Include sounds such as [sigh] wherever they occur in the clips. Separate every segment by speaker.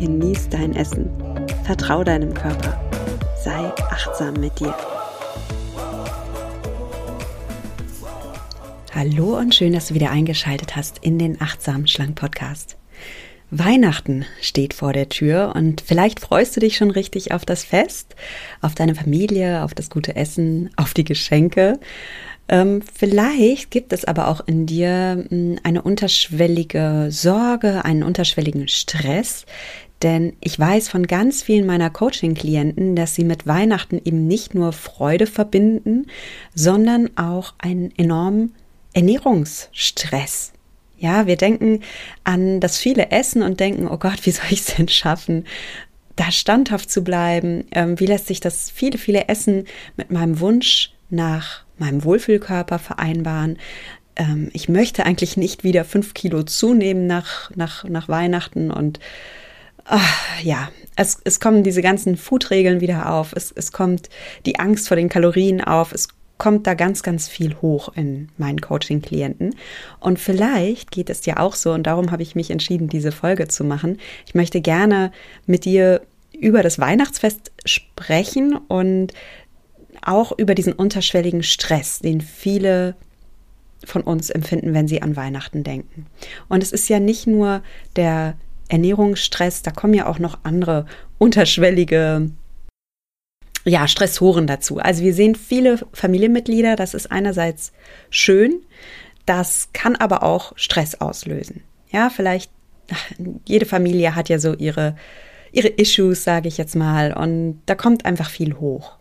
Speaker 1: genieß dein Essen, vertrau deinem Körper, sei achtsam mit dir. Hallo und schön, dass du wieder eingeschaltet hast in den Achtsam Schlank Podcast. Weihnachten steht vor der Tür und vielleicht freust du dich schon richtig auf das Fest, auf deine Familie, auf das gute Essen, auf die Geschenke. Ähm, vielleicht gibt es aber auch in dir hm, eine unterschwellige Sorge, einen unterschwelligen Stress, denn ich weiß von ganz vielen meiner Coaching-Klienten, dass sie mit Weihnachten eben nicht nur Freude verbinden, sondern auch einen enormen Ernährungsstress. Ja, wir denken an das viele Essen und denken, oh Gott, wie soll ich es denn schaffen, da standhaft zu bleiben? Ähm, wie lässt sich das viele, viele Essen mit meinem Wunsch nach meinem Wohlfühlkörper vereinbaren? Ähm, ich möchte eigentlich nicht wieder fünf Kilo zunehmen nach, nach, nach Weihnachten und ach, ja, es, es kommen diese ganzen Foodregeln wieder auf. Es, es kommt die Angst vor den Kalorien auf. Es kommt da ganz, ganz viel hoch in meinen Coaching-Klienten. Und vielleicht geht es dir auch so, und darum habe ich mich entschieden, diese Folge zu machen. Ich möchte gerne mit dir über das Weihnachtsfest sprechen und auch über diesen unterschwelligen Stress, den viele von uns empfinden, wenn sie an Weihnachten denken. Und es ist ja nicht nur der Ernährungsstress, da kommen ja auch noch andere unterschwellige ja, Stressoren dazu. Also wir sehen viele Familienmitglieder, das ist einerseits schön, das kann aber auch Stress auslösen. Ja, vielleicht, jede Familie hat ja so ihre, ihre Issues, sage ich jetzt mal, und da kommt einfach viel hoch.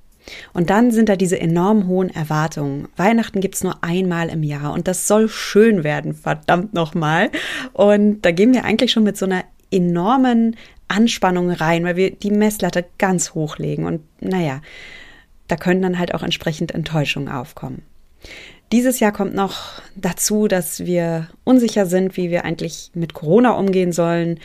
Speaker 1: Und dann sind da diese enorm hohen Erwartungen. Weihnachten gibt's nur einmal im Jahr und das soll schön werden, verdammt nochmal. Und da gehen wir eigentlich schon mit so einer enormen Anspannung rein, weil wir die Messlatte ganz hoch legen. Und naja, da können dann halt auch entsprechend Enttäuschungen aufkommen. Dieses Jahr kommt noch dazu, dass wir unsicher sind, wie wir eigentlich mit Corona umgehen sollen.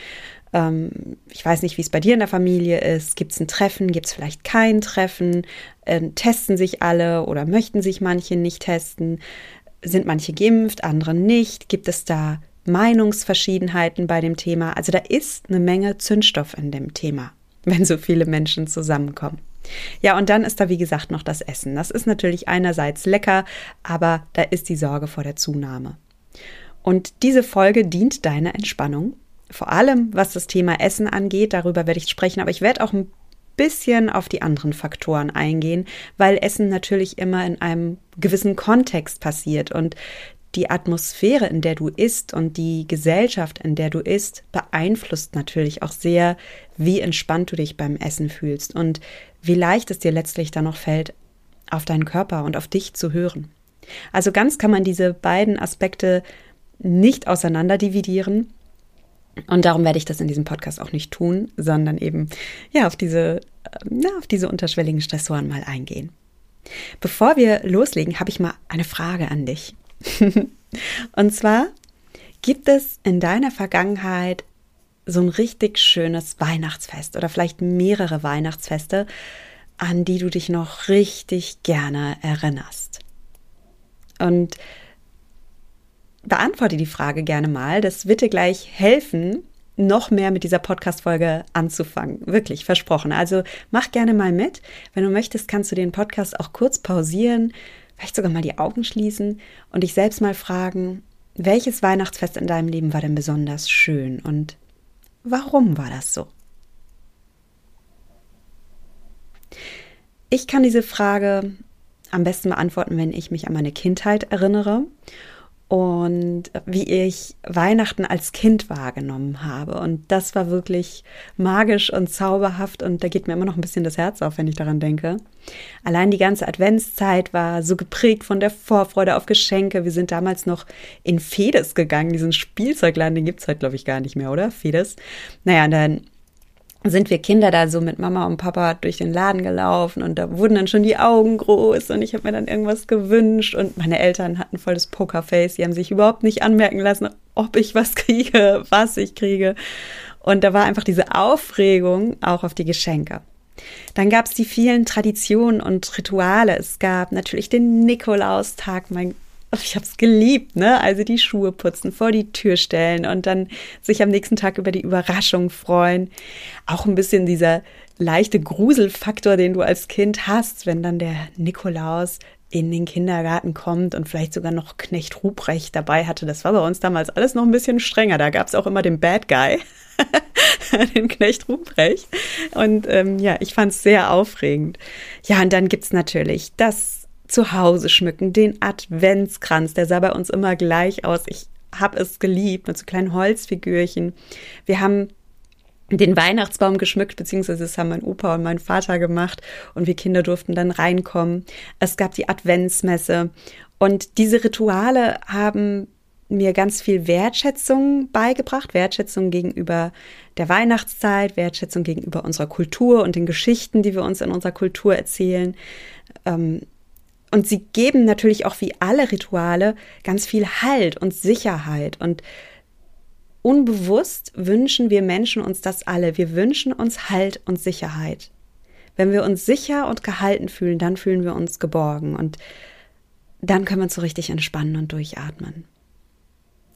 Speaker 1: Ähm, ich weiß nicht, wie es bei dir in der Familie ist. Gibt es ein Treffen? Gibt es vielleicht kein Treffen? Ähm, testen sich alle oder möchten sich manche nicht testen? Sind manche geimpft, andere nicht? Gibt es da Meinungsverschiedenheiten bei dem Thema. Also da ist eine Menge Zündstoff in dem Thema, [laughs] wenn so viele Menschen zusammenkommen. Ja, und dann ist da, wie gesagt, noch das Essen. Das ist natürlich einerseits lecker, aber da ist die Sorge vor der Zunahme. Und diese Folge dient deiner Entspannung. Vor allem, was das Thema Essen angeht, darüber werde ich sprechen, aber ich werde auch ein bisschen auf die anderen Faktoren eingehen, weil Essen natürlich immer in einem gewissen Kontext passiert und die Atmosphäre, in der du isst und die Gesellschaft, in der du isst, beeinflusst natürlich auch sehr, wie entspannt du dich beim Essen fühlst und wie leicht es dir letztlich dann noch fällt, auf deinen Körper und auf dich zu hören. Also ganz kann man diese beiden Aspekte nicht auseinander dividieren. Und darum werde ich das in diesem Podcast auch nicht tun, sondern eben ja auf diese, na, auf diese unterschwelligen Stressoren mal eingehen. Bevor wir loslegen, habe ich mal eine Frage an dich. [laughs] und zwar gibt es in deiner Vergangenheit so ein richtig schönes Weihnachtsfest oder vielleicht mehrere Weihnachtsfeste, an die du dich noch richtig gerne erinnerst. Und beantworte die Frage gerne mal. Das wird dir gleich helfen, noch mehr mit dieser Podcast-Folge anzufangen. Wirklich, versprochen. Also mach gerne mal mit. Wenn du möchtest, kannst du den Podcast auch kurz pausieren, vielleicht sogar mal die Augen schließen und dich selbst mal fragen, welches Weihnachtsfest in deinem Leben war denn besonders schön und warum war das so? Ich kann diese Frage am besten beantworten, wenn ich mich an meine Kindheit erinnere und wie ich Weihnachten als Kind wahrgenommen habe. Und das war wirklich magisch und zauberhaft und da geht mir immer noch ein bisschen das Herz auf, wenn ich daran denke. Allein die ganze Adventszeit war so geprägt von der Vorfreude auf Geschenke. Wir sind damals noch in Fedes gegangen, diesen Spielzeugladen, den gibt es heute, glaube ich, gar nicht mehr, oder? Fedes. Naja, dann sind wir Kinder da so mit Mama und Papa durch den Laden gelaufen und da wurden dann schon die Augen groß und ich habe mir dann irgendwas gewünscht und meine Eltern hatten volles Pokerface, die haben sich überhaupt nicht anmerken lassen, ob ich was kriege, [laughs] was ich kriege. Und da war einfach diese Aufregung auch auf die Geschenke. Dann gab es die vielen Traditionen und Rituale. Es gab natürlich den Nikolaustag, mein ich habe es geliebt, ne? Also die Schuhe putzen, vor die Tür stellen und dann sich am nächsten Tag über die Überraschung freuen. Auch ein bisschen dieser leichte Gruselfaktor, den du als Kind hast, wenn dann der Nikolaus in den Kindergarten kommt und vielleicht sogar noch Knecht Ruprecht dabei hatte. Das war bei uns damals alles noch ein bisschen strenger. Da gab es auch immer den Bad Guy, [laughs] den Knecht Ruprecht. Und ähm, ja, ich fand es sehr aufregend. Ja, und dann gibt es natürlich das zu Hause schmücken, den Adventskranz, der sah bei uns immer gleich aus. Ich habe es geliebt mit so kleinen Holzfigürchen. Wir haben den Weihnachtsbaum geschmückt, beziehungsweise das haben mein Opa und mein Vater gemacht und wir Kinder durften dann reinkommen. Es gab die Adventsmesse und diese Rituale haben mir ganz viel Wertschätzung beigebracht, Wertschätzung gegenüber der Weihnachtszeit, Wertschätzung gegenüber unserer Kultur und den Geschichten, die wir uns in unserer Kultur erzählen. Ähm, und sie geben natürlich auch wie alle Rituale ganz viel Halt und Sicherheit. Und unbewusst wünschen wir Menschen uns das alle. Wir wünschen uns Halt und Sicherheit. Wenn wir uns sicher und gehalten fühlen, dann fühlen wir uns geborgen. Und dann können wir uns so richtig entspannen und durchatmen.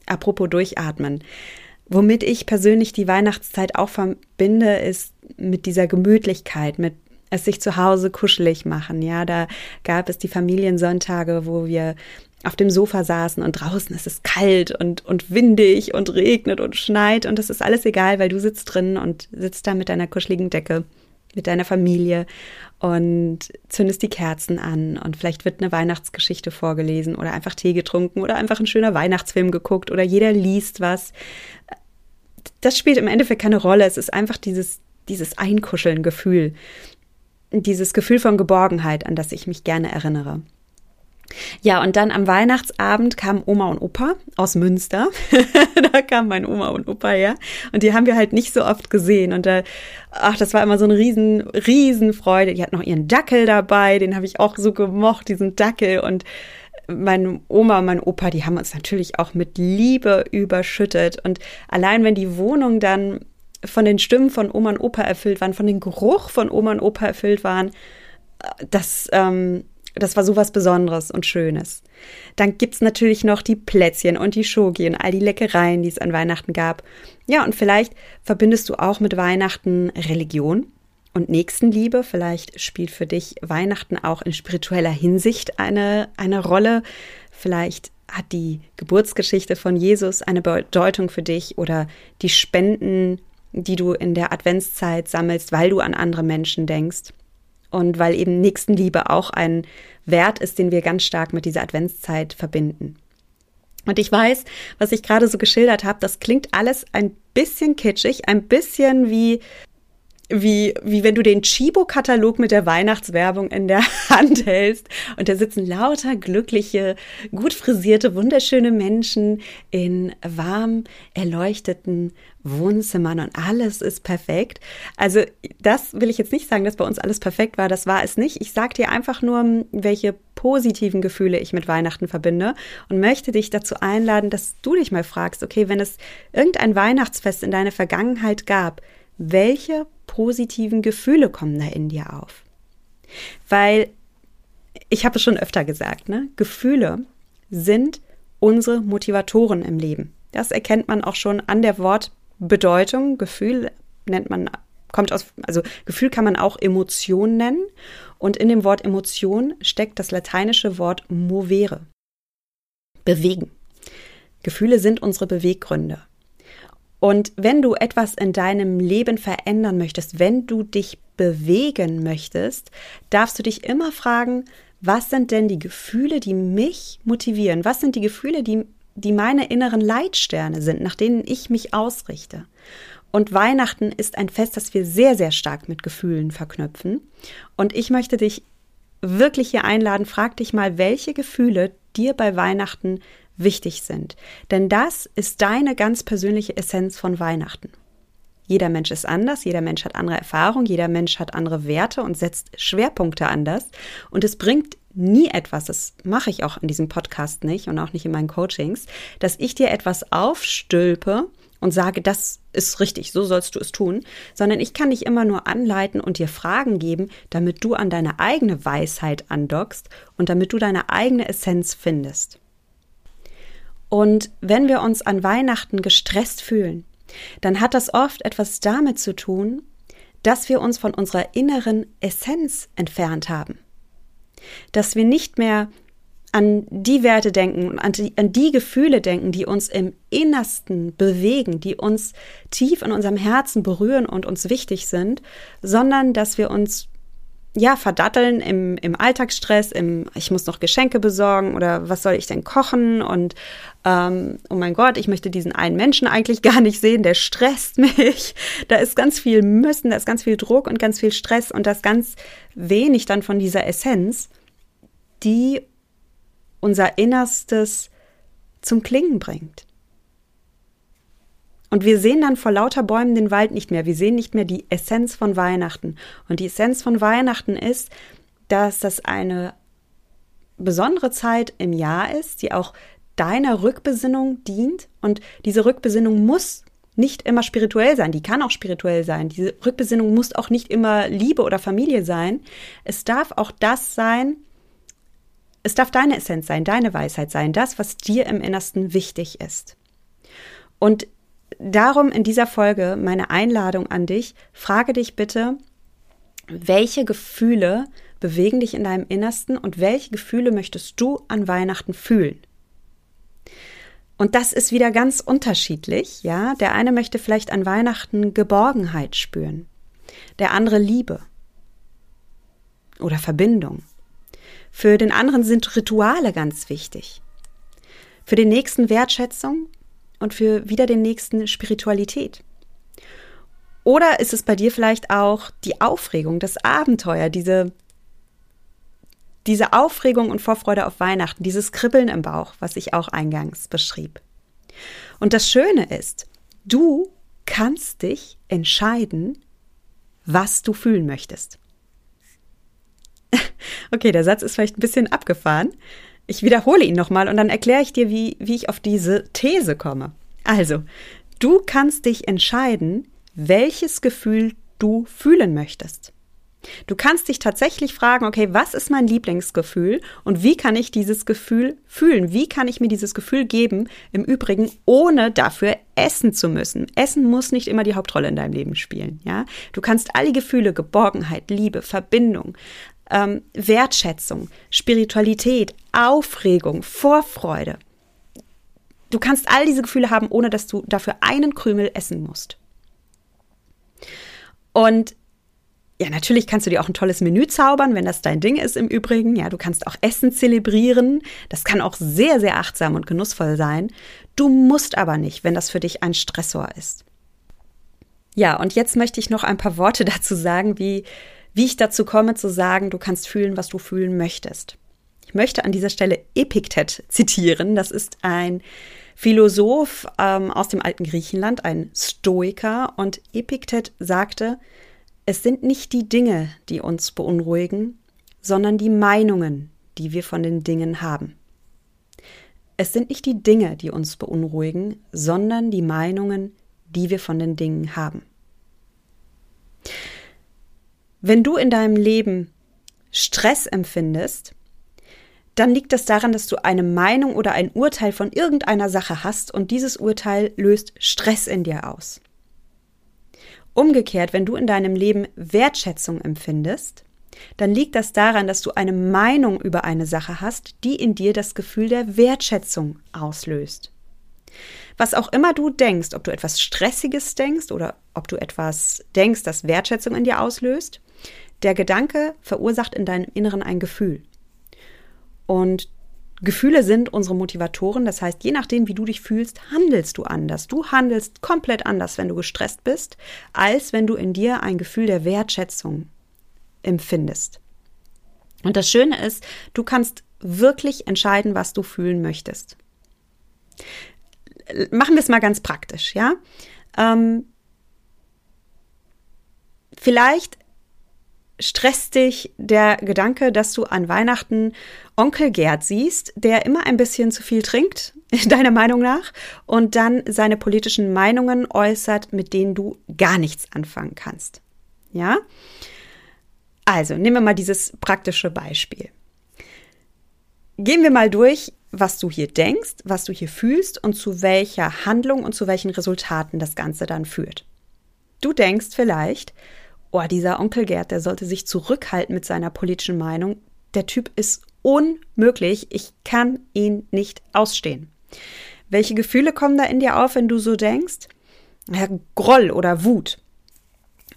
Speaker 1: Apropos durchatmen. Womit ich persönlich die Weihnachtszeit auch verbinde, ist mit dieser Gemütlichkeit, mit es sich zu Hause kuschelig machen. Ja, da gab es die Familiensonntage, wo wir auf dem Sofa saßen und draußen ist es kalt und, und windig und regnet und schneit und das ist alles egal, weil du sitzt drin und sitzt da mit deiner kuscheligen Decke, mit deiner Familie und zündest die Kerzen an und vielleicht wird eine Weihnachtsgeschichte vorgelesen oder einfach Tee getrunken oder einfach ein schöner Weihnachtsfilm geguckt oder jeder liest was. Das spielt im Endeffekt keine Rolle. Es ist einfach dieses, dieses Einkuscheln-Gefühl dieses Gefühl von Geborgenheit, an das ich mich gerne erinnere. Ja, und dann am Weihnachtsabend kamen Oma und Opa aus Münster. [laughs] da kamen mein Oma und Opa her. Und die haben wir halt nicht so oft gesehen. Und da, ach, das war immer so eine riesen, riesen Freude. Die hat noch ihren Dackel dabei. Den habe ich auch so gemocht, diesen Dackel. Und meine Oma und mein Opa, die haben uns natürlich auch mit Liebe überschüttet. Und allein wenn die Wohnung dann von den Stimmen von Oma und Opa erfüllt waren, von dem Geruch von Oma und Opa erfüllt waren, das, ähm, das war sowas Besonderes und Schönes. Dann gibt's natürlich noch die Plätzchen und die Schoki und all die Leckereien, die es an Weihnachten gab. Ja, und vielleicht verbindest du auch mit Weihnachten Religion und Nächstenliebe. Vielleicht spielt für dich Weihnachten auch in spiritueller Hinsicht eine, eine Rolle. Vielleicht hat die Geburtsgeschichte von Jesus eine Bedeutung für dich oder die Spenden die du in der Adventszeit sammelst, weil du an andere Menschen denkst und weil eben Nächstenliebe auch ein Wert ist, den wir ganz stark mit dieser Adventszeit verbinden. Und ich weiß, was ich gerade so geschildert habe, das klingt alles ein bisschen kitschig, ein bisschen wie wie, wie wenn du den Chibo-Katalog mit der Weihnachtswerbung in der [laughs] Hand hältst und da sitzen lauter glückliche, gut frisierte, wunderschöne Menschen in warm erleuchteten Wohnzimmern und alles ist perfekt. Also das will ich jetzt nicht sagen, dass bei uns alles perfekt war, das war es nicht. Ich sage dir einfach nur, welche positiven Gefühle ich mit Weihnachten verbinde und möchte dich dazu einladen, dass du dich mal fragst, okay, wenn es irgendein Weihnachtsfest in deiner Vergangenheit gab, welche positiven Gefühle kommen da in dir auf? Weil ich habe es schon öfter gesagt, ne? Gefühle sind unsere Motivatoren im Leben. Das erkennt man auch schon an der Wortbedeutung. Gefühl nennt man, kommt aus, also Gefühl kann man auch Emotion nennen. Und in dem Wort Emotion steckt das lateinische Wort movere. Bewegen. Gefühle sind unsere Beweggründe. Und wenn du etwas in deinem Leben verändern möchtest, wenn du dich bewegen möchtest, darfst du dich immer fragen, was sind denn die Gefühle, die mich motivieren? Was sind die Gefühle, die, die meine inneren Leitsterne sind, nach denen ich mich ausrichte? Und Weihnachten ist ein Fest, das wir sehr, sehr stark mit Gefühlen verknüpfen. Und ich möchte dich wirklich hier einladen, frag dich mal, welche Gefühle dir bei Weihnachten wichtig sind. Denn das ist deine ganz persönliche Essenz von Weihnachten. Jeder Mensch ist anders, jeder Mensch hat andere Erfahrungen, jeder Mensch hat andere Werte und setzt Schwerpunkte anders. Und es bringt nie etwas, das mache ich auch in diesem Podcast nicht und auch nicht in meinen Coachings, dass ich dir etwas aufstülpe und sage, das ist richtig, so sollst du es tun, sondern ich kann dich immer nur anleiten und dir Fragen geben, damit du an deine eigene Weisheit andockst und damit du deine eigene Essenz findest. Und wenn wir uns an Weihnachten gestresst fühlen, dann hat das oft etwas damit zu tun, dass wir uns von unserer inneren Essenz entfernt haben. Dass wir nicht mehr an die Werte denken, an die, an die Gefühle denken, die uns im Innersten bewegen, die uns tief in unserem Herzen berühren und uns wichtig sind, sondern dass wir uns ja, verdatteln im, im Alltagsstress, im ich muss noch Geschenke besorgen oder was soll ich denn kochen und ähm, oh mein Gott, ich möchte diesen einen Menschen eigentlich [laughs] gar nicht sehen, der stresst mich. Da ist ganz viel Müssen, da ist ganz viel Druck und ganz viel Stress und das ganz wenig dann von dieser Essenz, die unser Innerstes zum Klingen bringt. Und wir sehen dann vor lauter Bäumen den Wald nicht mehr. Wir sehen nicht mehr die Essenz von Weihnachten. Und die Essenz von Weihnachten ist, dass das eine besondere Zeit im Jahr ist, die auch deiner Rückbesinnung dient. Und diese Rückbesinnung muss nicht immer spirituell sein, die kann auch spirituell sein. Diese Rückbesinnung muss auch nicht immer Liebe oder Familie sein. Es darf auch das sein, es darf deine Essenz sein, deine Weisheit sein, das, was dir im Innersten wichtig ist. Und darum in dieser Folge meine Einladung an dich, frage dich bitte, welche Gefühle bewegen dich in deinem Innersten und welche Gefühle möchtest du an Weihnachten fühlen? Und das ist wieder ganz unterschiedlich, ja. Der eine möchte vielleicht an Weihnachten Geborgenheit spüren, der andere Liebe oder Verbindung. Für den anderen sind Rituale ganz wichtig. Für den nächsten Wertschätzung und für wieder den nächsten Spiritualität. Oder ist es bei dir vielleicht auch die Aufregung, das Abenteuer, diese, diese Aufregung und Vorfreude auf Weihnachten, dieses Kribbeln im Bauch, was ich auch eingangs beschrieb. Und das Schöne ist, du kannst dich entscheiden, was du fühlen möchtest. [laughs] okay, der Satz ist vielleicht ein bisschen abgefahren, ich wiederhole ihn nochmal und dann erkläre ich dir, wie, wie ich auf diese These komme. Also, du kannst dich entscheiden, welches Gefühl du fühlen möchtest. Du kannst dich tatsächlich fragen, okay, was ist mein Lieblingsgefühl und wie kann ich dieses Gefühl fühlen? Wie kann ich mir dieses Gefühl geben? Im Übrigen, ohne dafür essen zu müssen. Essen muss nicht immer die Hauptrolle in deinem Leben spielen, ja? Du kannst all die Gefühle, Geborgenheit, Liebe, Verbindung, ähm, Wertschätzung, Spiritualität, Aufregung, Vorfreude. Du kannst all diese Gefühle haben, ohne dass du dafür einen Krümel essen musst. Und ja, natürlich kannst du dir auch ein tolles Menü zaubern, wenn das dein Ding ist im Übrigen. Ja, du kannst auch Essen zelebrieren. Das kann auch sehr, sehr achtsam und genussvoll sein. Du musst aber nicht, wenn das für dich ein Stressor ist. Ja, und jetzt möchte ich noch ein paar Worte [laughs] dazu sagen, wie wie ich dazu komme zu sagen, du kannst fühlen, was du fühlen möchtest. Ich möchte an dieser Stelle Epiktet zitieren. Das ist ein Philosoph ähm, aus dem alten Griechenland, ein Stoiker. Und Epiktet sagte, es sind nicht die Dinge, die uns beunruhigen, sondern die Meinungen, die wir von den Dingen haben. Es sind nicht die Dinge, die uns beunruhigen, sondern die Meinungen, die wir von den Dingen haben. Wenn du in deinem Leben Stress empfindest, dann liegt das daran, dass du eine Meinung oder ein Urteil von irgendeiner Sache hast und dieses Urteil löst Stress in dir aus. Umgekehrt, wenn du in deinem Leben Wertschätzung empfindest, dann liegt das daran, dass du eine Meinung über eine Sache hast, die in dir das Gefühl der Wertschätzung auslöst. Was auch immer du denkst, ob du etwas Stressiges denkst oder ob du etwas denkst, das Wertschätzung in dir auslöst, der Gedanke verursacht in deinem Inneren ein Gefühl. Und Gefühle sind unsere Motivatoren, das heißt, je nachdem, wie du dich fühlst, handelst du anders. Du handelst komplett anders, wenn du gestresst bist, als wenn du in dir ein Gefühl der Wertschätzung empfindest. Und das Schöne ist, du kannst wirklich entscheiden, was du fühlen möchtest. Machen wir es mal ganz praktisch, ja? Ähm, Vielleicht stresst dich der Gedanke, dass du an Weihnachten Onkel Gerd siehst, der immer ein bisschen zu viel trinkt, [laughs] deiner Meinung nach, und dann seine politischen Meinungen äußert, mit denen du gar nichts anfangen kannst. Ja? Also, nehmen wir mal dieses praktische Beispiel. Gehen wir mal durch, was du hier denkst, was du hier fühlst und zu welcher Handlung und zu welchen Resultaten das Ganze dann führt. Du denkst vielleicht, oh, dieser Onkel Gerd, der sollte sich zurückhalten mit seiner politischen Meinung. Der Typ ist unmöglich. Ich kann ihn nicht ausstehen. Welche Gefühle kommen da in dir auf, wenn du so denkst? Ja, Groll oder Wut.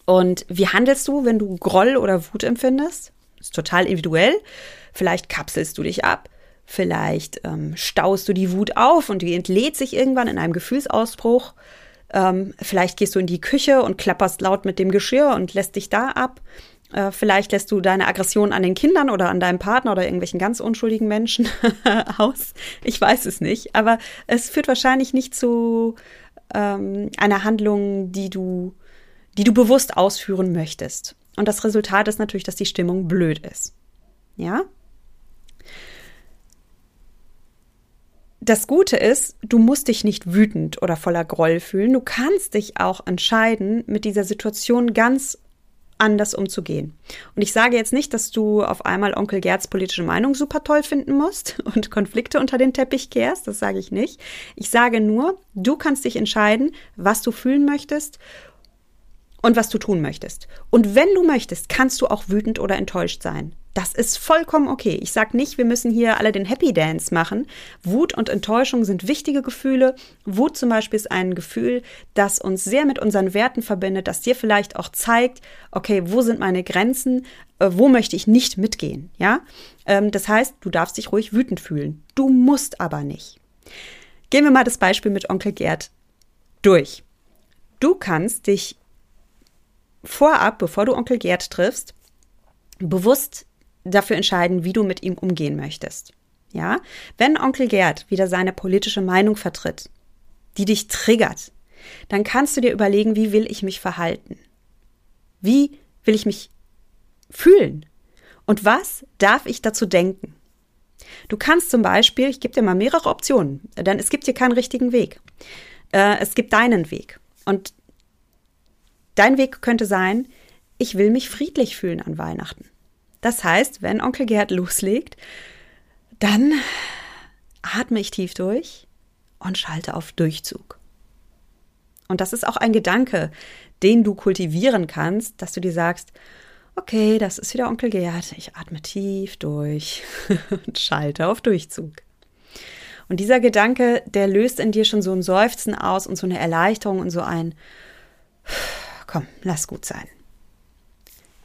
Speaker 1: Und wie handelst du, wenn du Groll oder Wut empfindest? Ist total individuell. Vielleicht kapselst du dich ab. Vielleicht ähm, staust du die Wut auf und die entlädt sich irgendwann in einem Gefühlsausbruch. Ähm, vielleicht gehst du in die Küche und klapperst laut mit dem Geschirr und lässt dich da ab. Äh, vielleicht lässt du deine Aggression an den Kindern oder an deinem Partner oder irgendwelchen ganz unschuldigen Menschen [laughs] aus. Ich weiß es nicht. Aber es führt wahrscheinlich nicht zu ähm, einer Handlung, die du, die du bewusst ausführen möchtest. Und das Resultat ist natürlich, dass die Stimmung blöd ist. Ja? Das Gute ist, du musst dich nicht wütend oder voller Groll fühlen. Du kannst dich auch entscheiden, mit dieser Situation ganz anders umzugehen. Und ich sage jetzt nicht, dass du auf einmal Onkel Gerds politische Meinung super toll finden musst [laughs] und Konflikte unter den Teppich kehrst. Das sage ich nicht. Ich sage nur, du kannst dich entscheiden, was du fühlen möchtest und was du tun möchtest. Und wenn du möchtest, kannst du auch wütend oder enttäuscht sein. Das ist vollkommen okay. Ich sage nicht, wir müssen hier alle den Happy Dance machen. Wut und Enttäuschung sind wichtige Gefühle. Wut zum Beispiel ist ein Gefühl, das uns sehr mit unseren Werten verbindet, das dir vielleicht auch zeigt, okay, wo sind meine Grenzen, äh, wo möchte ich nicht mitgehen, ja? Ähm, das heißt, du darfst dich ruhig wütend fühlen. Du musst aber nicht. Gehen wir mal das Beispiel mit Onkel Gerd durch. Du kannst dich vorab, bevor du Onkel Gerd triffst, bewusst dafür entscheiden, wie du mit ihm umgehen möchtest. Ja? Wenn Onkel Gerd wieder seine politische Meinung vertritt, die dich triggert, dann kannst du dir überlegen, wie will ich mich verhalten? Wie will ich mich fühlen? Und was darf ich dazu denken? Du kannst zum Beispiel, ich gebe dir mal mehrere Optionen, denn es gibt hier keinen richtigen Weg. Äh, es gibt deinen Weg. Und dein Weg könnte sein, ich will mich friedlich fühlen an Weihnachten. Das heißt, wenn Onkel Gerd loslegt, dann atme ich tief durch und schalte auf Durchzug. Und das ist auch ein Gedanke, den du kultivieren kannst, dass du dir sagst, okay, das ist wieder Onkel Gerd, ich atme tief durch [laughs] und schalte auf Durchzug. Und dieser Gedanke, der löst in dir schon so ein Seufzen aus und so eine Erleichterung und so ein, komm, lass gut sein.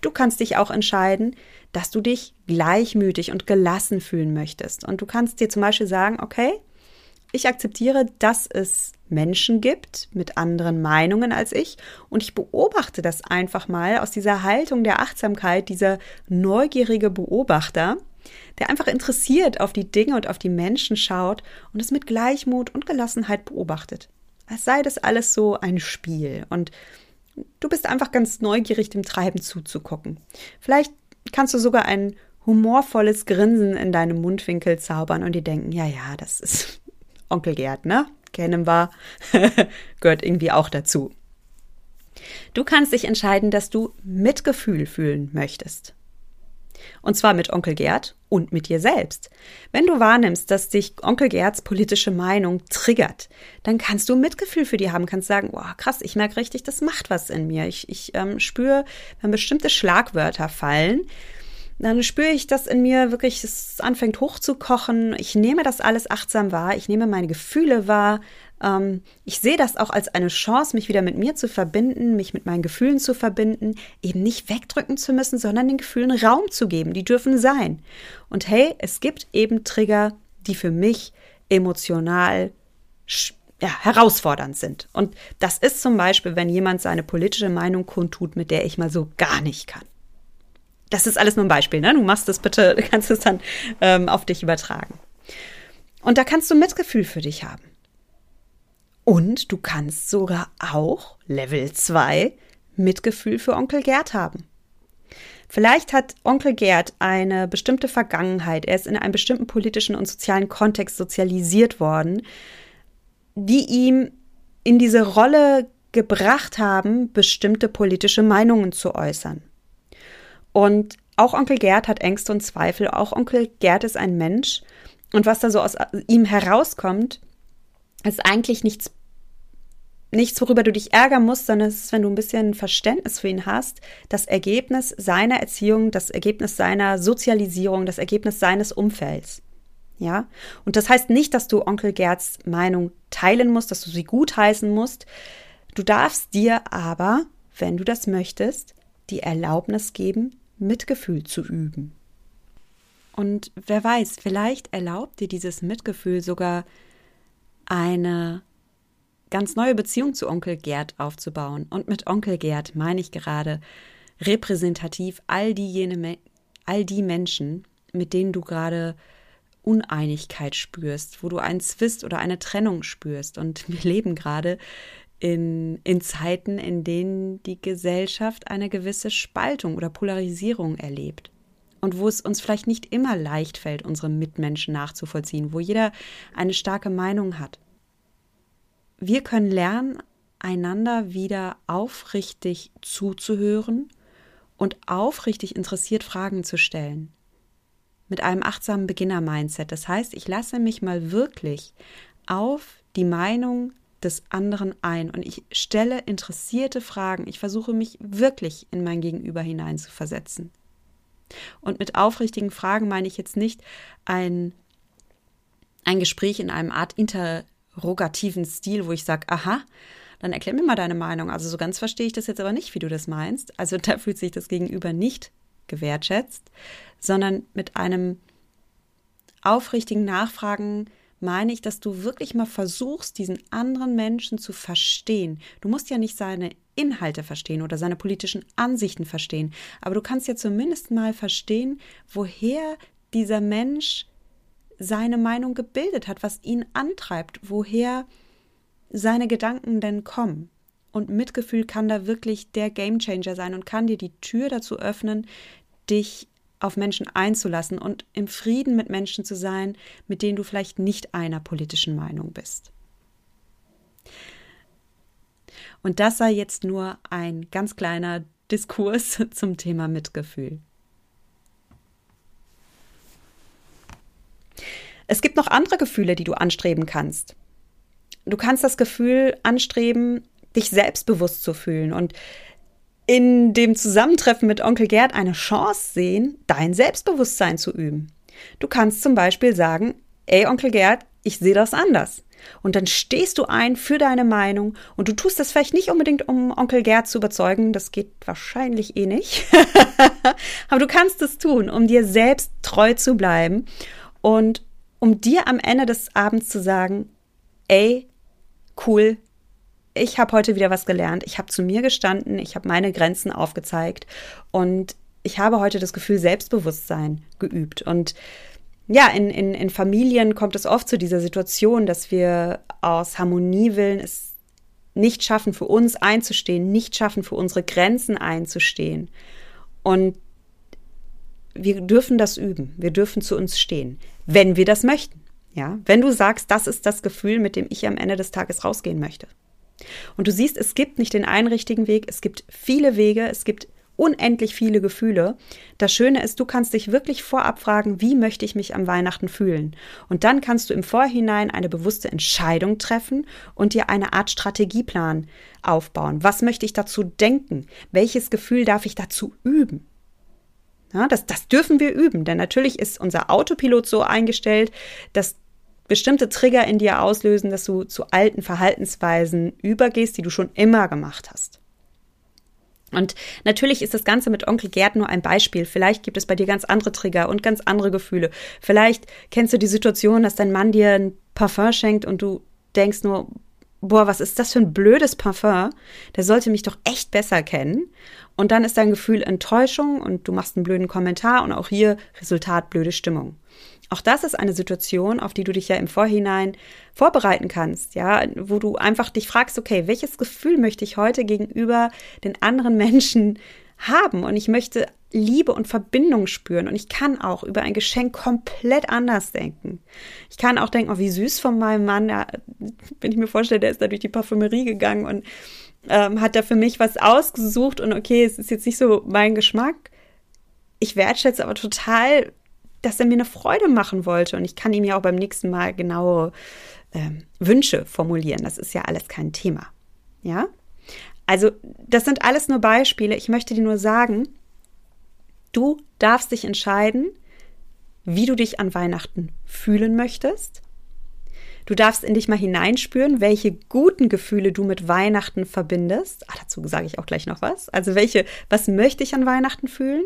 Speaker 1: Du kannst dich auch entscheiden, dass du dich gleichmütig und gelassen fühlen möchtest. Und du kannst dir zum Beispiel sagen, okay, ich akzeptiere, dass es Menschen gibt mit anderen Meinungen als ich und ich beobachte das einfach mal aus dieser Haltung der Achtsamkeit, dieser neugierige Beobachter, der einfach interessiert auf die Dinge und auf die Menschen schaut und es mit Gleichmut und Gelassenheit beobachtet. Als sei das alles so ein Spiel und du bist einfach ganz neugierig dem Treiben zuzugucken. Vielleicht kannst du sogar ein humorvolles Grinsen in deinem Mundwinkel zaubern und die denken, ja, ja, das ist [laughs] Onkel Gerd, ne? Kennen wir. [laughs] Gehört irgendwie auch dazu. Du kannst dich entscheiden, dass du Mitgefühl fühlen möchtest. Und zwar mit Onkel Gerd und mit dir selbst. Wenn du wahrnimmst, dass dich Onkel Gerds politische Meinung triggert, dann kannst du Mitgefühl für die haben, kannst sagen, wow, krass, ich merke richtig, das macht was in mir. Ich, ich ähm, spüre, wenn bestimmte Schlagwörter fallen, dann spüre ich, dass in mir wirklich es anfängt hochzukochen. Ich nehme das alles achtsam wahr, ich nehme meine Gefühle wahr. Ähm, ich sehe das auch als eine Chance, mich wieder mit mir zu verbinden, mich mit meinen Gefühlen zu verbinden, eben nicht wegdrücken zu müssen, sondern den Gefühlen Raum zu geben. Die dürfen sein. Und hey, es gibt eben Trigger, die für mich emotional ja, herausfordernd sind. Und das ist zum Beispiel, wenn jemand seine politische Meinung kundtut, mit der ich mal so gar nicht kann das ist alles nur ein Beispiel, ne? Du machst das bitte, [laughs] kannst es dann ähm, auf dich übertragen. Und da kannst du Mitgefühl für dich haben. Und du kannst sogar auch Level 2 Mitgefühl für Onkel Gerd haben. Vielleicht hat Onkel Gerd eine bestimmte Vergangenheit, er ist in einem bestimmten politischen und sozialen Kontext sozialisiert worden, die ihm in diese Rolle gebracht haben, bestimmte politische Meinungen zu äußern. Und auch Onkel Gerd hat Ängste und Zweifel, auch Onkel Gerd ist ein Mensch und was da so aus ihm herauskommt, ist eigentlich nichts nichts, worüber du dich ärgern musst, sondern es ist, wenn du ein bisschen Verständnis für ihn hast, das Ergebnis seiner Erziehung, das Ergebnis seiner Sozialisierung, das Ergebnis seines Umfelds. Ja? Und das heißt nicht, dass du Onkel Gerds Meinung teilen musst, dass du sie gutheißen musst. Du darfst dir aber, wenn du das möchtest, die Erlaubnis geben, Mitgefühl zu üben. Und wer weiß, vielleicht erlaubt dir dieses Mitgefühl sogar eine ganz neue Beziehung zu Onkel Gerd aufzubauen. Und mit Onkel Gerd meine ich gerade repräsentativ all die, jene, all die Menschen, mit denen du gerade Uneinigkeit spürst, wo du einen Zwist oder eine Trennung spürst. Und wir leben gerade in, in Zeiten, in denen die Gesellschaft eine gewisse Spaltung oder Polarisierung erlebt. Und wo es uns vielleicht nicht immer leicht fällt, unsere Mitmenschen nachzuvollziehen, wo jeder eine starke Meinung hat wir können lernen, einander wieder aufrichtig zuzuhören und aufrichtig interessiert Fragen zu stellen. Mit einem achtsamen Beginner-Mindset. Das heißt, ich lasse mich mal wirklich auf die Meinung des anderen ein und ich stelle interessierte Fragen. Ich versuche mich wirklich in mein Gegenüber hineinzuversetzen. Und mit aufrichtigen Fragen meine ich jetzt nicht ein, ein Gespräch in einem Art Inter rogativen Stil, wo ich sage, aha, dann erklär mir mal deine Meinung. Also so ganz verstehe ich das jetzt aber nicht, wie du das meinst. Also [laughs] da fühlt sich das Gegenüber nicht gewertschätzt, sondern mit einem aufrichtigen Nachfragen meine ich, dass du wirklich mal versuchst, diesen anderen Menschen zu verstehen. Du musst ja nicht seine Inhalte verstehen oder seine politischen Ansichten verstehen, aber du kannst ja zumindest mal verstehen, woher dieser Mensch seine Meinung gebildet hat, was ihn antreibt, woher seine Gedanken denn kommen. Und Mitgefühl kann da wirklich der Gamechanger sein und kann dir die Tür dazu öffnen, dich auf Menschen einzulassen und im Frieden mit Menschen zu sein, mit denen du vielleicht nicht einer politischen Meinung bist. Und das sei jetzt nur ein ganz kleiner Diskurs [laughs] zum Thema Mitgefühl. Es gibt noch andere Gefühle, die du anstreben kannst. Du kannst das Gefühl anstreben, dich selbstbewusst zu fühlen und in dem Zusammentreffen mit Onkel Gerd eine Chance sehen, dein Selbstbewusstsein zu üben. Du kannst zum Beispiel sagen, ey Onkel Gerd, ich sehe das anders. Und dann stehst du ein für deine Meinung und du tust das vielleicht nicht unbedingt, um Onkel Gerd zu überzeugen, das geht wahrscheinlich eh nicht. [laughs] Aber du kannst es tun, um dir selbst treu zu bleiben und um dir am Ende des Abends zu sagen, ey, cool, ich habe heute wieder was gelernt, ich habe zu mir gestanden, ich habe meine Grenzen aufgezeigt und ich habe heute das Gefühl Selbstbewusstsein geübt. Und ja, in, in, in Familien kommt es oft zu dieser Situation, dass wir aus Harmonie willen es nicht schaffen, für uns einzustehen, nicht schaffen, für unsere Grenzen einzustehen. Und wir dürfen das üben. Wir dürfen zu uns stehen, wenn wir das möchten. Ja, wenn du sagst, das ist das Gefühl, mit dem ich am Ende des Tages rausgehen möchte. Und du siehst, es gibt nicht den einen richtigen Weg, es gibt viele Wege, es gibt unendlich viele Gefühle. Das Schöne ist, du kannst dich wirklich vorab fragen, wie möchte ich mich am Weihnachten fühlen? Und dann kannst du im Vorhinein eine bewusste Entscheidung treffen und dir eine Art Strategieplan aufbauen. Was möchte ich dazu denken? Welches Gefühl darf ich dazu üben? Ja, das, das dürfen wir üben, denn natürlich ist unser Autopilot so eingestellt, dass bestimmte Trigger in dir auslösen, dass du zu alten Verhaltensweisen übergehst, die du schon immer gemacht hast. Und natürlich ist das Ganze mit Onkel Gerd nur ein Beispiel. Vielleicht gibt es bei dir ganz andere Trigger und ganz andere Gefühle. Vielleicht kennst du die Situation, dass dein Mann dir ein Parfum schenkt und du denkst nur, boah, was ist das für ein blödes Parfum? Der sollte mich doch echt besser kennen. Und dann ist dein Gefühl Enttäuschung und du machst einen blöden Kommentar und auch hier Resultat blöde Stimmung. Auch das ist eine Situation, auf die du dich ja im Vorhinein vorbereiten kannst, ja, wo du einfach dich fragst, okay, welches Gefühl möchte ich heute gegenüber den anderen Menschen haben? Und ich möchte Liebe und Verbindung spüren. Und ich kann auch über ein Geschenk komplett anders denken. Ich kann auch denken, oh, wie süß von meinem Mann. Ja, wenn ich mir vorstelle, der ist da durch die Parfümerie gegangen und ähm, hat da für mich was ausgesucht und okay, es ist jetzt nicht so mein Geschmack. Ich wertschätze aber total, dass er mir eine Freude machen wollte und ich kann ihm ja auch beim nächsten Mal genaue ähm, Wünsche formulieren. Das ist ja alles kein Thema. Ja? Also, das sind alles nur Beispiele. Ich möchte dir nur sagen, du darfst dich entscheiden, wie du dich an Weihnachten fühlen möchtest Du darfst in dich mal hineinspüren, welche guten Gefühle du mit Weihnachten verbindest. Ah, dazu sage ich auch gleich noch was. Also welche, was möchte ich an Weihnachten fühlen?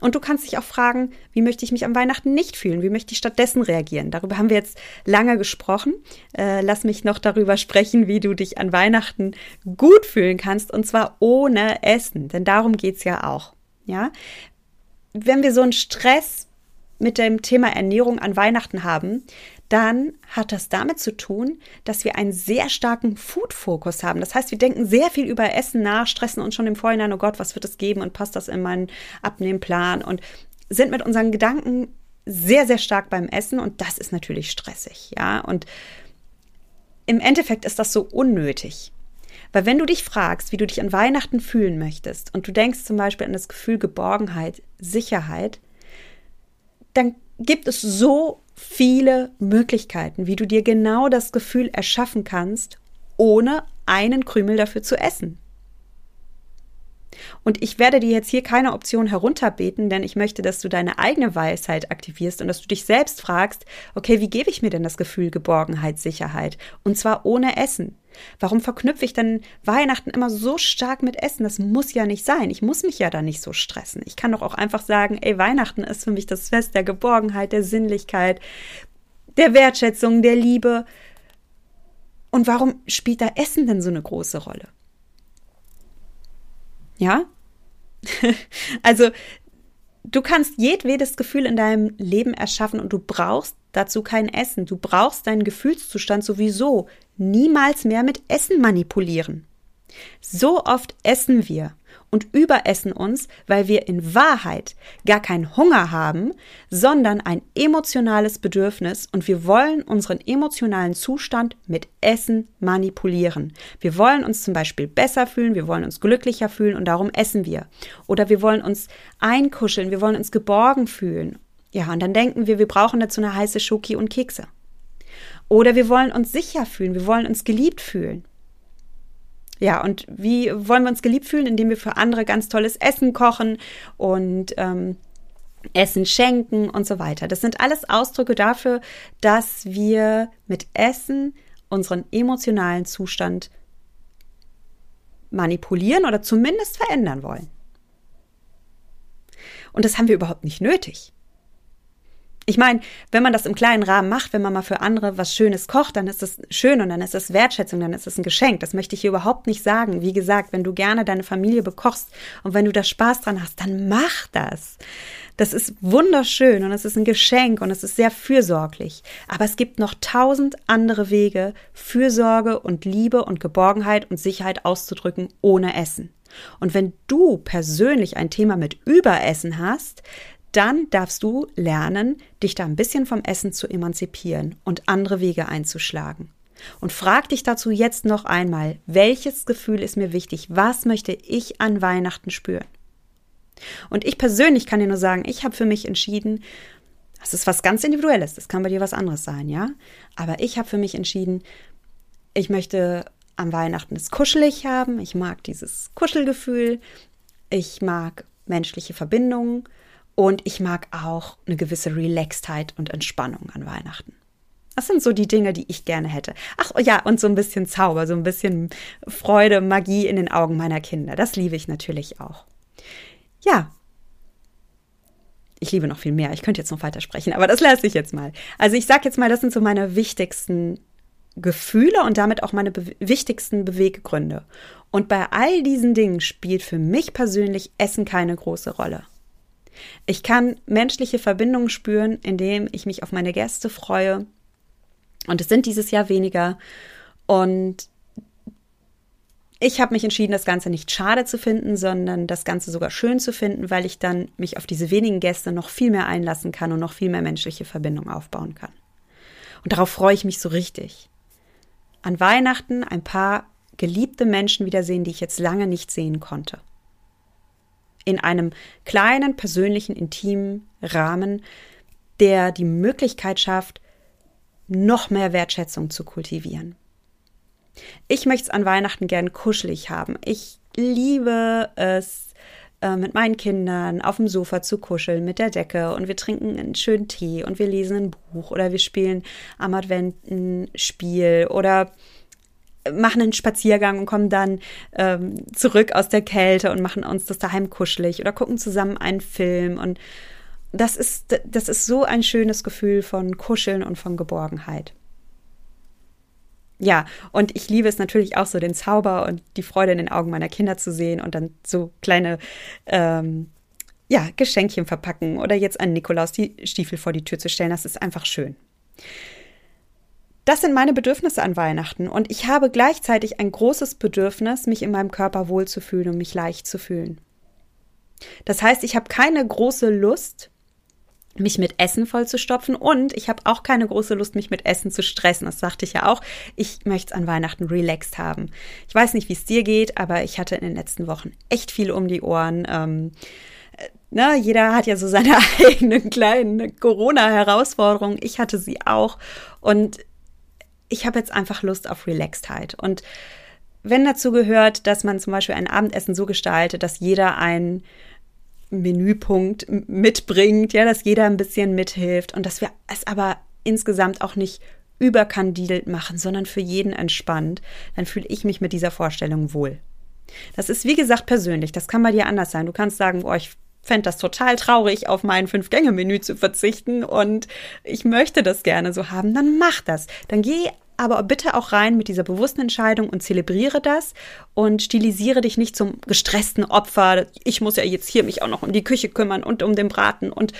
Speaker 1: Und du kannst dich auch fragen, wie möchte ich mich an Weihnachten nicht fühlen? Wie möchte ich stattdessen reagieren? Darüber haben wir jetzt lange gesprochen. Äh, lass mich noch darüber sprechen, wie du dich an Weihnachten gut fühlen kannst und zwar ohne Essen, denn darum geht's ja auch. Ja, wenn wir so einen Stress mit dem Thema Ernährung an Weihnachten haben, dann hat das damit zu tun, dass wir einen sehr starken Food-Fokus haben. Das heißt, wir denken sehr viel über Essen nach, stressen uns schon im Vorhinein, oh Gott, was wird es geben und passt das in meinen Abnehmplan und sind mit unseren Gedanken sehr, sehr stark beim Essen und das ist natürlich stressig, ja. Und im Endeffekt ist das so unnötig. Weil wenn du dich fragst, wie du dich an Weihnachten fühlen möchtest und du denkst zum Beispiel an das Gefühl Geborgenheit, Sicherheit, dann gibt es so viele Möglichkeiten, wie du dir genau das Gefühl erschaffen kannst, ohne einen Krümel dafür zu essen. Und ich werde dir jetzt hier keine Option herunterbeten, denn ich möchte, dass du deine eigene Weisheit aktivierst und dass du dich selbst fragst, okay, wie gebe ich mir denn das Gefühl Geborgenheit, Sicherheit? Und zwar ohne Essen. Warum verknüpfe ich denn Weihnachten immer so stark mit Essen? Das muss ja nicht sein. Ich muss mich ja da nicht so stressen. Ich kann doch auch einfach sagen, ey, Weihnachten ist für mich das Fest der Geborgenheit, der Sinnlichkeit, der Wertschätzung, der Liebe. Und warum spielt da Essen denn so eine große Rolle? Ja? [laughs] also, du kannst jedwedes Gefühl in deinem Leben erschaffen und du brauchst dazu kein Essen. Du brauchst deinen Gefühlszustand sowieso niemals mehr mit Essen manipulieren. So oft essen wir und überessen uns, weil wir in Wahrheit gar keinen Hunger haben, sondern ein emotionales Bedürfnis und wir wollen unseren emotionalen Zustand mit Essen manipulieren. Wir wollen uns zum Beispiel besser fühlen, wir wollen uns glücklicher fühlen und darum essen wir. Oder wir wollen uns einkuscheln, wir wollen uns geborgen fühlen. Ja, und dann denken wir, wir brauchen dazu eine heiße Schoki und Kekse. Oder wir wollen uns sicher fühlen, wir wollen uns geliebt fühlen. Ja, und wie wollen wir uns geliebt fühlen, indem wir für andere ganz tolles Essen kochen und ähm, Essen schenken und so weiter. Das sind alles Ausdrücke dafür, dass wir mit Essen unseren emotionalen Zustand manipulieren oder zumindest verändern wollen. Und das haben wir überhaupt nicht nötig. Ich meine, wenn man das im kleinen Rahmen macht, wenn man mal für andere was Schönes kocht, dann ist das schön und dann ist das Wertschätzung, dann ist das ein Geschenk. Das möchte ich hier überhaupt nicht sagen. Wie gesagt, wenn du gerne deine Familie bekochst und wenn du da Spaß dran hast, dann mach das. Das ist wunderschön und es ist ein Geschenk und es ist sehr fürsorglich. Aber es gibt noch tausend andere Wege, Fürsorge und Liebe und Geborgenheit und Sicherheit auszudrücken ohne Essen. Und wenn du persönlich ein Thema mit Überessen hast, dann darfst du lernen, dich da ein bisschen vom Essen zu emanzipieren und andere Wege einzuschlagen. Und frag dich dazu jetzt noch einmal, welches Gefühl ist mir wichtig? Was möchte ich an Weihnachten spüren? Und ich persönlich kann dir nur sagen, ich habe für mich entschieden, das ist was ganz Individuelles, das kann bei dir was anderes sein, ja? Aber ich habe für mich entschieden, ich möchte am Weihnachten es kuschelig haben, ich mag dieses Kuschelgefühl, ich mag menschliche Verbindungen und ich mag auch eine gewisse Relaxedheit und Entspannung an Weihnachten. Das sind so die Dinge, die ich gerne hätte. Ach ja, und so ein bisschen Zauber, so ein bisschen Freude, Magie in den Augen meiner Kinder. Das liebe ich natürlich auch. Ja. Ich liebe noch viel mehr. Ich könnte jetzt noch weiter sprechen, aber das lasse ich jetzt mal. Also ich sage jetzt mal, das sind so meine wichtigsten Gefühle und damit auch meine be wichtigsten Beweggründe. Und bei all diesen Dingen spielt für mich persönlich Essen keine große Rolle. Ich kann menschliche Verbindungen spüren, indem ich mich auf meine Gäste freue. Und es sind dieses Jahr weniger. Und ich habe mich entschieden, das Ganze nicht schade zu finden, sondern das Ganze sogar schön zu finden, weil ich dann mich auf diese wenigen Gäste noch viel mehr einlassen kann und noch viel mehr menschliche Verbindung aufbauen kann. Und darauf freue ich mich so richtig. An Weihnachten ein paar geliebte Menschen wiedersehen, die ich jetzt lange nicht sehen konnte. In einem kleinen, persönlichen, intimen Rahmen, der die Möglichkeit schafft, noch mehr Wertschätzung zu kultivieren. Ich möchte es an Weihnachten gern kuschelig haben. Ich liebe es, äh, mit meinen Kindern auf dem Sofa zu kuscheln mit der Decke und wir trinken einen schönen Tee und wir lesen ein Buch oder wir spielen am Advent ein Spiel oder machen einen Spaziergang und kommen dann ähm, zurück aus der Kälte und machen uns das daheim kuschelig oder gucken zusammen einen Film und das ist, das ist so ein schönes Gefühl von Kuscheln und von Geborgenheit ja, und ich liebe es natürlich auch so, den Zauber und die Freude in den Augen meiner Kinder zu sehen und dann so kleine, ähm, ja, Geschenkchen verpacken oder jetzt an Nikolaus die Stiefel vor die Tür zu stellen. Das ist einfach schön. Das sind meine Bedürfnisse an Weihnachten und ich habe gleichzeitig ein großes Bedürfnis, mich in meinem Körper wohlzufühlen und mich leicht zu fühlen. Das heißt, ich habe keine große Lust, mich mit Essen vollzustopfen und ich habe auch keine große Lust, mich mit Essen zu stressen. Das sagte ich ja auch. Ich möchte es an Weihnachten relaxed haben. Ich weiß nicht, wie es dir geht, aber ich hatte in den letzten Wochen echt viel um die Ohren. Ähm, äh, ne, jeder hat ja so seine [laughs] eigenen kleinen Corona-Herausforderungen. Ich hatte sie auch und ich habe jetzt einfach Lust auf Relaxedheit und wenn dazu gehört, dass man zum Beispiel ein Abendessen so gestaltet, dass jeder ein Menüpunkt mitbringt, ja, dass jeder ein bisschen mithilft und dass wir es aber insgesamt auch nicht überkandidelt machen, sondern für jeden entspannt, dann fühle ich mich mit dieser Vorstellung wohl. Das ist, wie gesagt, persönlich. Das kann bei dir anders sein. Du kannst sagen, boah, ich fände das total traurig, auf mein Fünf-Gänge-Menü zu verzichten und ich möchte das gerne so haben, dann mach das. Dann geh aber bitte auch rein mit dieser bewussten Entscheidung und zelebriere das und stilisiere dich nicht zum gestressten Opfer. Ich muss ja jetzt hier mich auch noch um die Küche kümmern und um den Braten und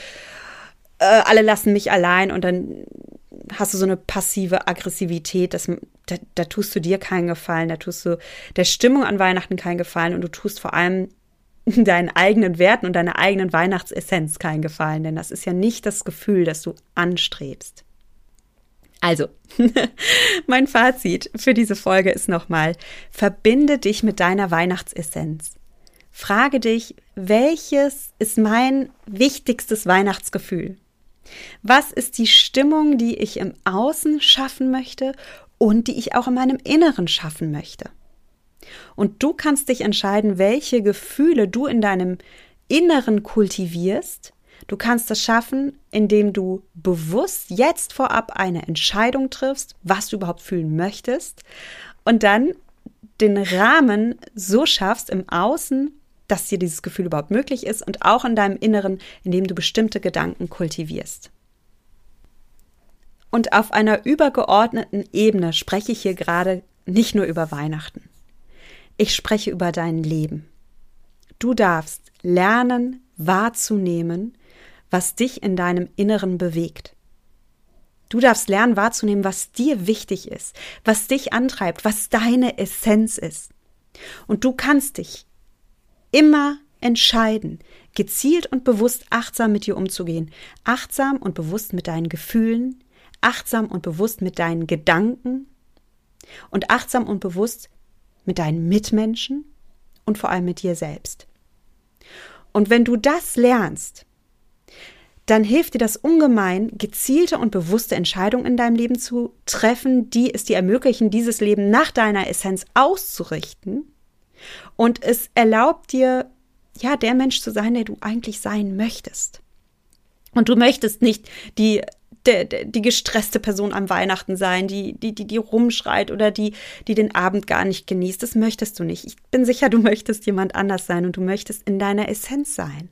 Speaker 1: äh, alle lassen mich allein und dann hast du so eine passive Aggressivität, das, da, da tust du dir keinen Gefallen, da tust du der Stimmung an Weihnachten keinen Gefallen und du tust vor allem [laughs] deinen eigenen Werten und deiner eigenen Weihnachtsessenz keinen Gefallen, denn das ist ja nicht das Gefühl, das du anstrebst. Also, [laughs] mein Fazit für diese Folge ist nochmal, verbinde dich mit deiner Weihnachtsessenz. Frage dich, welches ist mein wichtigstes Weihnachtsgefühl? Was ist die Stimmung, die ich im Außen schaffen möchte und die ich auch in meinem Inneren schaffen möchte? Und du kannst dich entscheiden, welche Gefühle du in deinem Inneren kultivierst Du kannst das schaffen, indem du bewusst jetzt vorab eine Entscheidung triffst, was du überhaupt fühlen möchtest und dann den Rahmen so schaffst im Außen, dass dir dieses Gefühl überhaupt möglich ist und auch in deinem Inneren, indem du bestimmte Gedanken kultivierst. Und auf einer übergeordneten Ebene spreche ich hier gerade nicht nur über Weihnachten. Ich spreche über dein Leben. Du darfst lernen, wahrzunehmen, was dich in deinem Inneren bewegt. Du darfst lernen wahrzunehmen, was dir wichtig ist, was dich antreibt, was deine Essenz ist. Und du kannst dich immer entscheiden, gezielt und bewusst achtsam mit dir umzugehen, achtsam und bewusst mit deinen Gefühlen, achtsam und bewusst mit deinen Gedanken und achtsam und bewusst mit deinen Mitmenschen und vor allem mit dir selbst. Und wenn du das lernst, dann hilft dir das ungemein, gezielte und bewusste Entscheidungen in deinem Leben zu treffen, die es dir ermöglichen, dieses Leben nach deiner Essenz auszurichten. Und es erlaubt dir, ja, der Mensch zu sein, der du eigentlich sein möchtest. Und du möchtest nicht die, die, die gestresste Person am Weihnachten sein, die, die, die, die rumschreit oder die, die den Abend gar nicht genießt. Das möchtest du nicht. Ich bin sicher, du [laughs] möchtest jemand anders sein und du möchtest in deiner Essenz sein.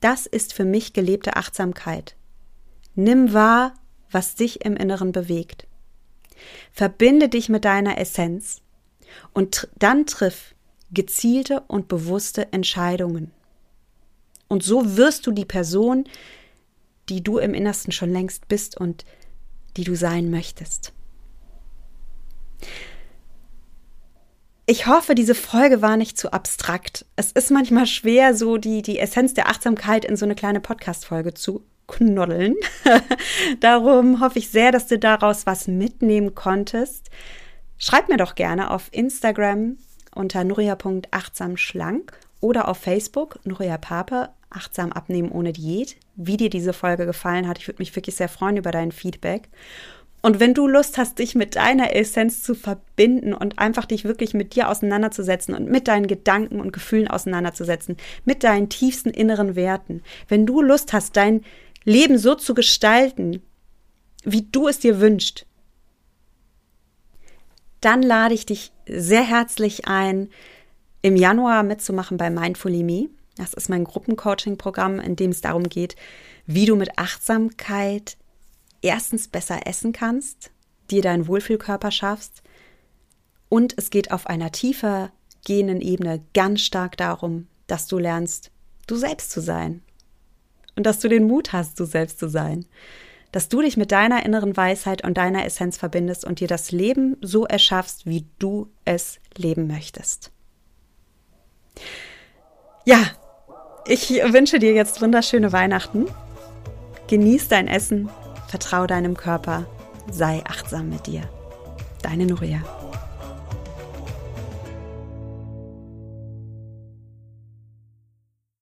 Speaker 1: Das ist für mich gelebte Achtsamkeit. Nimm wahr, was dich im Inneren bewegt. Verbinde dich mit deiner Essenz und dann triff gezielte und bewusste Entscheidungen. Und so wirst du die Person, die du im Innersten schon längst bist und die du sein möchtest. Ich hoffe, diese Folge war nicht zu abstrakt. Es ist manchmal schwer, so die, die Essenz der Achtsamkeit in so eine kleine Podcast-Folge zu knoddeln. [laughs] Darum hoffe ich sehr, dass du daraus was mitnehmen konntest. Schreib mir doch gerne auf Instagram unter nuria.achtsamschlank oder auf Facebook Nuria Pape, achtsam abnehmen ohne Diät, wie dir diese Folge gefallen hat. Ich würde mich wirklich sehr freuen über dein Feedback. Und wenn du Lust hast, dich mit deiner Essenz zu verbinden und einfach dich wirklich mit dir auseinanderzusetzen und mit deinen Gedanken und Gefühlen auseinanderzusetzen, mit deinen tiefsten inneren Werten, wenn du Lust hast, dein Leben so zu gestalten, wie du es dir wünschst, dann lade ich dich sehr herzlich ein, im Januar mitzumachen bei Mindfully Me. Das ist mein Gruppencoaching-Programm, in dem es darum geht, wie du mit Achtsamkeit erstens besser essen kannst, dir deinen Wohlfühlkörper schaffst. Und es geht auf einer tiefer gehenden Ebene ganz stark darum, dass du lernst, du selbst zu sein. Und dass du den Mut hast, du selbst zu sein, dass du dich mit deiner inneren Weisheit und deiner Essenz verbindest und dir das Leben so erschaffst, wie du es leben möchtest. Ja, ich wünsche dir jetzt wunderschöne Weihnachten. Genieß dein Essen Vertrau deinem Körper, sei achtsam mit dir. Deine Nuria.